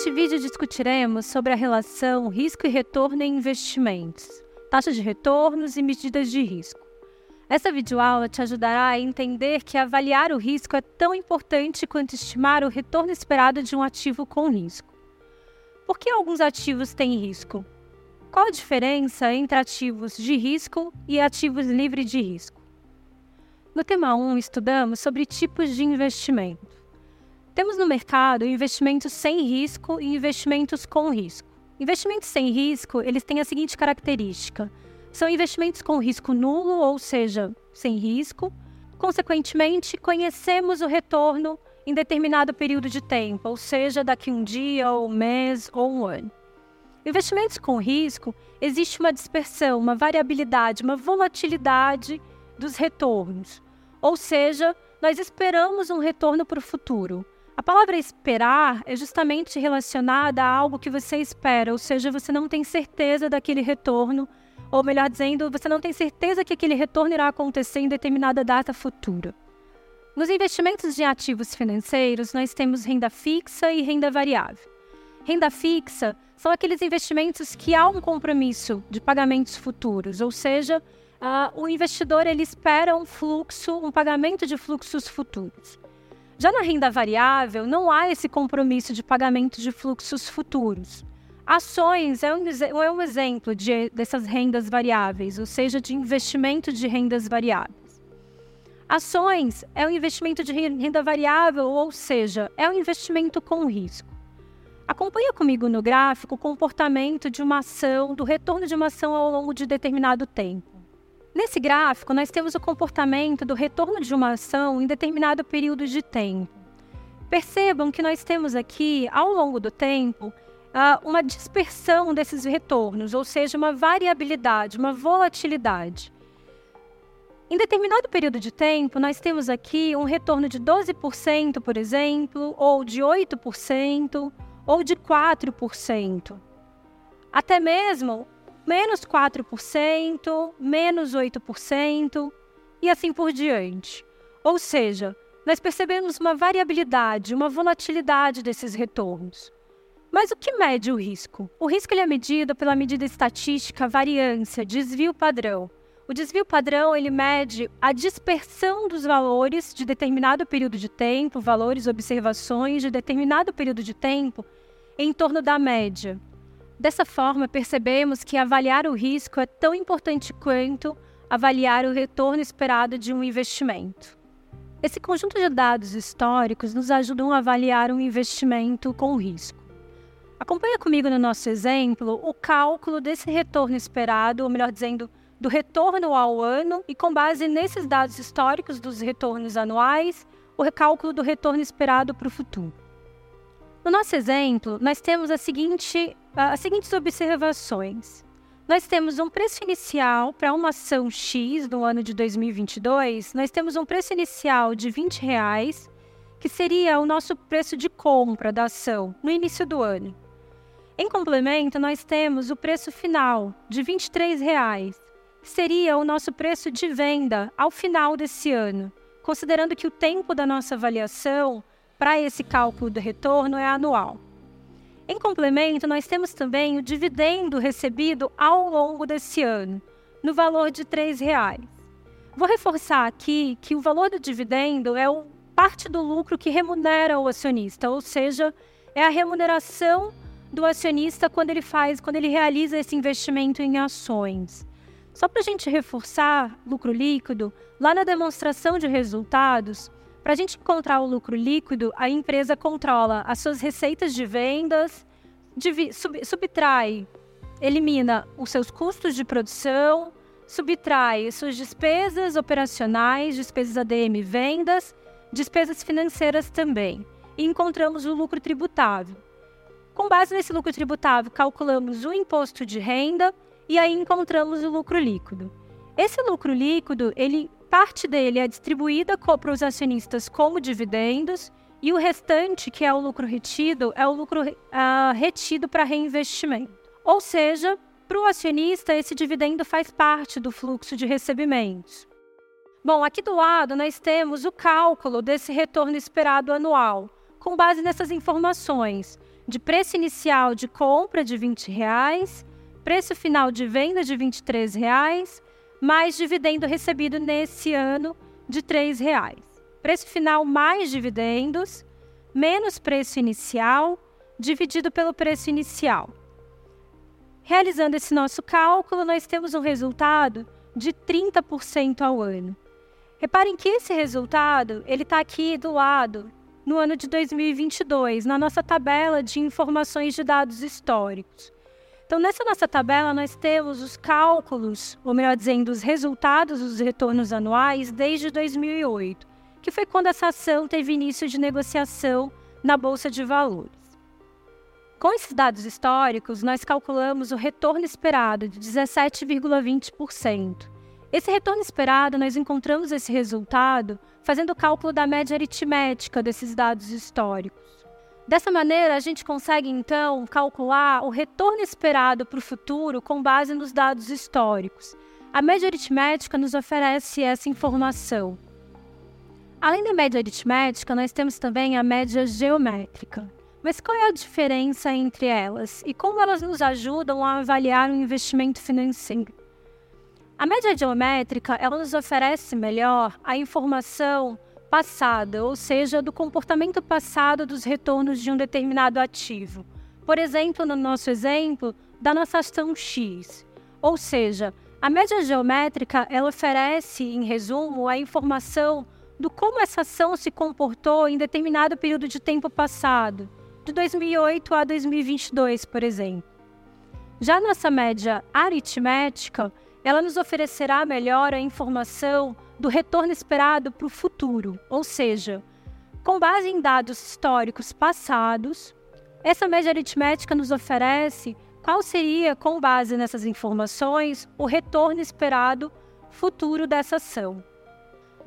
Neste vídeo discutiremos sobre a relação risco e retorno em investimentos, taxas de retornos e medidas de risco. Essa videoaula te ajudará a entender que avaliar o risco é tão importante quanto estimar o retorno esperado de um ativo com risco. Por que alguns ativos têm risco? Qual a diferença entre ativos de risco e ativos livres de risco? No tema 1, estudamos sobre tipos de investimento. Temos no mercado investimentos sem risco e investimentos com risco. Investimentos sem risco, eles têm a seguinte característica: são investimentos com risco nulo, ou seja, sem risco. Consequentemente, conhecemos o retorno em determinado período de tempo, ou seja, daqui um dia, ou um mês, ou um ano. Investimentos com risco, existe uma dispersão, uma variabilidade, uma volatilidade dos retornos. Ou seja, nós esperamos um retorno para o futuro. A palavra esperar é justamente relacionada a algo que você espera, ou seja, você não tem certeza daquele retorno, ou melhor dizendo, você não tem certeza que aquele retorno irá acontecer em determinada data futura. Nos investimentos de ativos financeiros, nós temos renda fixa e renda variável. Renda fixa são aqueles investimentos que há um compromisso de pagamentos futuros, ou seja, uh, o investidor ele espera um fluxo, um pagamento de fluxos futuros. Já na renda variável, não há esse compromisso de pagamento de fluxos futuros. Ações é um, é um exemplo de, dessas rendas variáveis, ou seja, de investimento de rendas variáveis. Ações é um investimento de renda variável, ou seja, é um investimento com risco. Acompanha comigo no gráfico o comportamento de uma ação, do retorno de uma ação ao longo de determinado tempo. Nesse gráfico, nós temos o comportamento do retorno de uma ação em determinado período de tempo. Percebam que nós temos aqui, ao longo do tempo, uma dispersão desses retornos, ou seja, uma variabilidade, uma volatilidade. Em determinado período de tempo, nós temos aqui um retorno de 12%, por exemplo, ou de 8%, ou de 4%. Até mesmo menos 4%, menos 8% e assim por diante. Ou seja, nós percebemos uma variabilidade, uma volatilidade desses retornos. Mas o que mede o risco? O risco ele é medido pela medida estatística variância, desvio padrão. O desvio padrão ele mede a dispersão dos valores de determinado período de tempo, valores, observações de determinado período de tempo em torno da média. Dessa forma, percebemos que avaliar o risco é tão importante quanto avaliar o retorno esperado de um investimento. Esse conjunto de dados históricos nos ajudam a avaliar um investimento com risco. Acompanha comigo no nosso exemplo o cálculo desse retorno esperado, ou melhor dizendo, do retorno ao ano, e com base nesses dados históricos dos retornos anuais, o recálculo do retorno esperado para o futuro. No nosso exemplo, nós temos a seguinte, as seguintes observações. Nós temos um preço inicial para uma ação X no ano de 2022, nós temos um preço inicial de 20 reais, que seria o nosso preço de compra da ação no início do ano. Em complemento, nós temos o preço final de 23 reais, que seria o nosso preço de venda ao final desse ano, considerando que o tempo da nossa avaliação para esse cálculo do retorno é anual. Em complemento, nós temos também o dividendo recebido ao longo desse ano, no valor de R$ reais. Vou reforçar aqui que o valor do dividendo é parte do lucro que remunera o acionista, ou seja, é a remuneração do acionista quando ele faz, quando ele realiza esse investimento em ações. Só para a gente reforçar lucro líquido, lá na demonstração de resultados, para a gente encontrar o lucro líquido, a empresa controla as suas receitas de vendas, sub, subtrai, elimina os seus custos de produção, subtrai suas despesas operacionais, despesas ADM vendas, despesas financeiras também. E encontramos o lucro tributável. Com base nesse lucro tributável, calculamos o imposto de renda e aí encontramos o lucro líquido. Esse lucro líquido, ele parte dele é distribuída para os acionistas como dividendos e o restante, que é o lucro retido, é o lucro uh, retido para reinvestimento. Ou seja, para o acionista, esse dividendo faz parte do fluxo de recebimentos. Bom, aqui do lado nós temos o cálculo desse retorno esperado anual, com base nessas informações de preço inicial de compra de 20 reais, preço final de venda de 23 reais, mais dividendo recebido nesse ano de 3 reais. Preço final mais dividendos, menos preço inicial, dividido pelo preço inicial. Realizando esse nosso cálculo, nós temos um resultado de 30% ao ano. Reparem que esse resultado ele está aqui do lado no ano de 2022, na nossa tabela de informações de dados históricos. Então, nessa nossa tabela, nós temos os cálculos, ou melhor dizendo, os resultados dos retornos anuais desde 2008, que foi quando essa ação teve início de negociação na Bolsa de Valores. Com esses dados históricos, nós calculamos o retorno esperado de 17,20%. Esse retorno esperado, nós encontramos esse resultado fazendo o cálculo da média aritmética desses dados históricos. Dessa maneira, a gente consegue então calcular o retorno esperado para o futuro com base nos dados históricos. A média aritmética nos oferece essa informação. Além da média aritmética, nós temos também a média geométrica. Mas qual é a diferença entre elas e como elas nos ajudam a avaliar um investimento financeiro? A média geométrica ela nos oferece melhor a informação passada, ou seja, do comportamento passado dos retornos de um determinado ativo. Por exemplo, no nosso exemplo, da nossa ação X. Ou seja, a média geométrica ela oferece, em resumo, a informação do como essa ação se comportou em determinado período de tempo passado, de 2008 a 2022, por exemplo. Já nossa média aritmética, ela nos oferecerá melhor a informação do retorno esperado para o futuro, ou seja, com base em dados históricos passados, essa média aritmética nos oferece qual seria, com base nessas informações, o retorno esperado futuro dessa ação.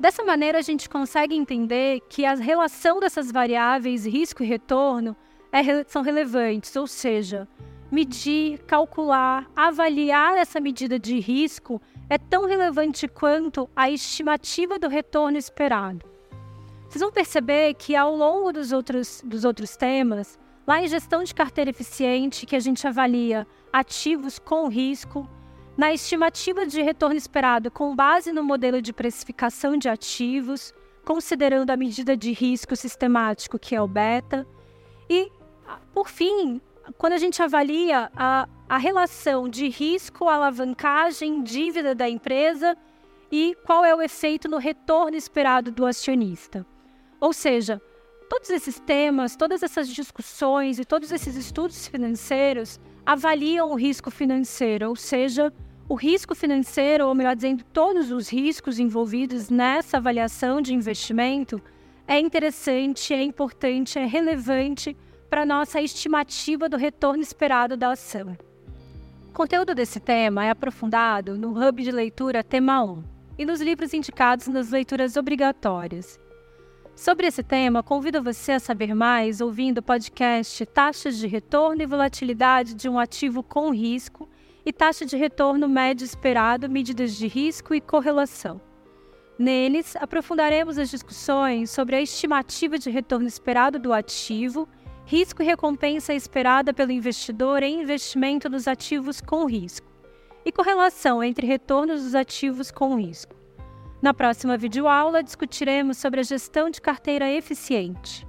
Dessa maneira, a gente consegue entender que a relação dessas variáveis risco e retorno é, são relevantes, ou seja, medir, calcular, avaliar essa medida de risco é tão relevante quanto a estimativa do retorno esperado. Vocês vão perceber que ao longo dos outros, dos outros temas, lá em gestão de carteira eficiente, que a gente avalia ativos com risco, na estimativa de retorno esperado com base no modelo de precificação de ativos, considerando a medida de risco sistemático, que é o beta, e, por fim, quando a gente avalia a, a relação de risco, alavancagem, dívida da empresa e qual é o efeito no retorno esperado do acionista. Ou seja, todos esses temas, todas essas discussões e todos esses estudos financeiros avaliam o risco financeiro, ou seja, o risco financeiro, ou melhor dizendo, todos os riscos envolvidos nessa avaliação de investimento é interessante, é importante, é relevante para nossa estimativa do retorno esperado da ação. O conteúdo desse tema é aprofundado no Hub de Leitura Tema 1 e nos livros indicados nas leituras obrigatórias. Sobre esse tema, convido você a saber mais ouvindo o podcast Taxas de Retorno e Volatilidade de um Ativo com Risco e Taxa de Retorno Médio Esperado, Medidas de Risco e Correlação. Neles, aprofundaremos as discussões sobre a estimativa de retorno esperado do ativo risco e recompensa esperada pelo investidor em investimento nos ativos com risco, e correlação entre retornos dos ativos com risco. Na próxima videoaula, discutiremos sobre a gestão de carteira eficiente.